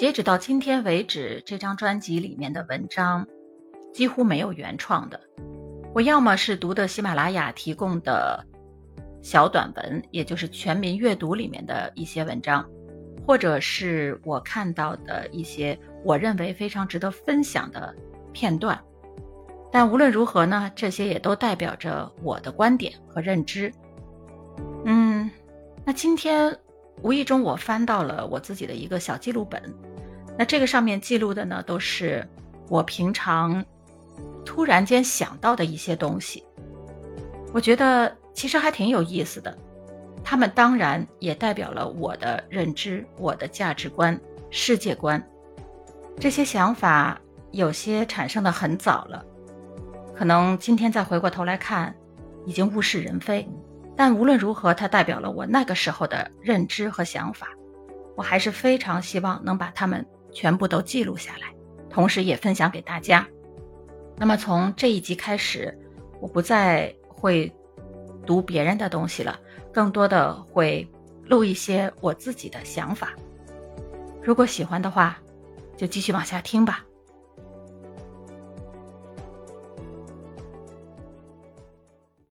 截止到今天为止，这张专辑里面的文章几乎没有原创的。我要么是读的喜马拉雅提供的小短文，也就是全民阅读里面的一些文章，或者是我看到的一些我认为非常值得分享的片段。但无论如何呢，这些也都代表着我的观点和认知。嗯，那今天无意中我翻到了我自己的一个小记录本，那这个上面记录的呢，都是我平常突然间想到的一些东西。我觉得其实还挺有意思的，他们当然也代表了我的认知、我的价值观、世界观。这些想法有些产生的很早了。可能今天再回过头来看，已经物是人非，但无论如何，它代表了我那个时候的认知和想法。我还是非常希望能把它们全部都记录下来，同时也分享给大家。那么从这一集开始，我不再会读别人的东西了，更多的会录一些我自己的想法。如果喜欢的话，就继续往下听吧。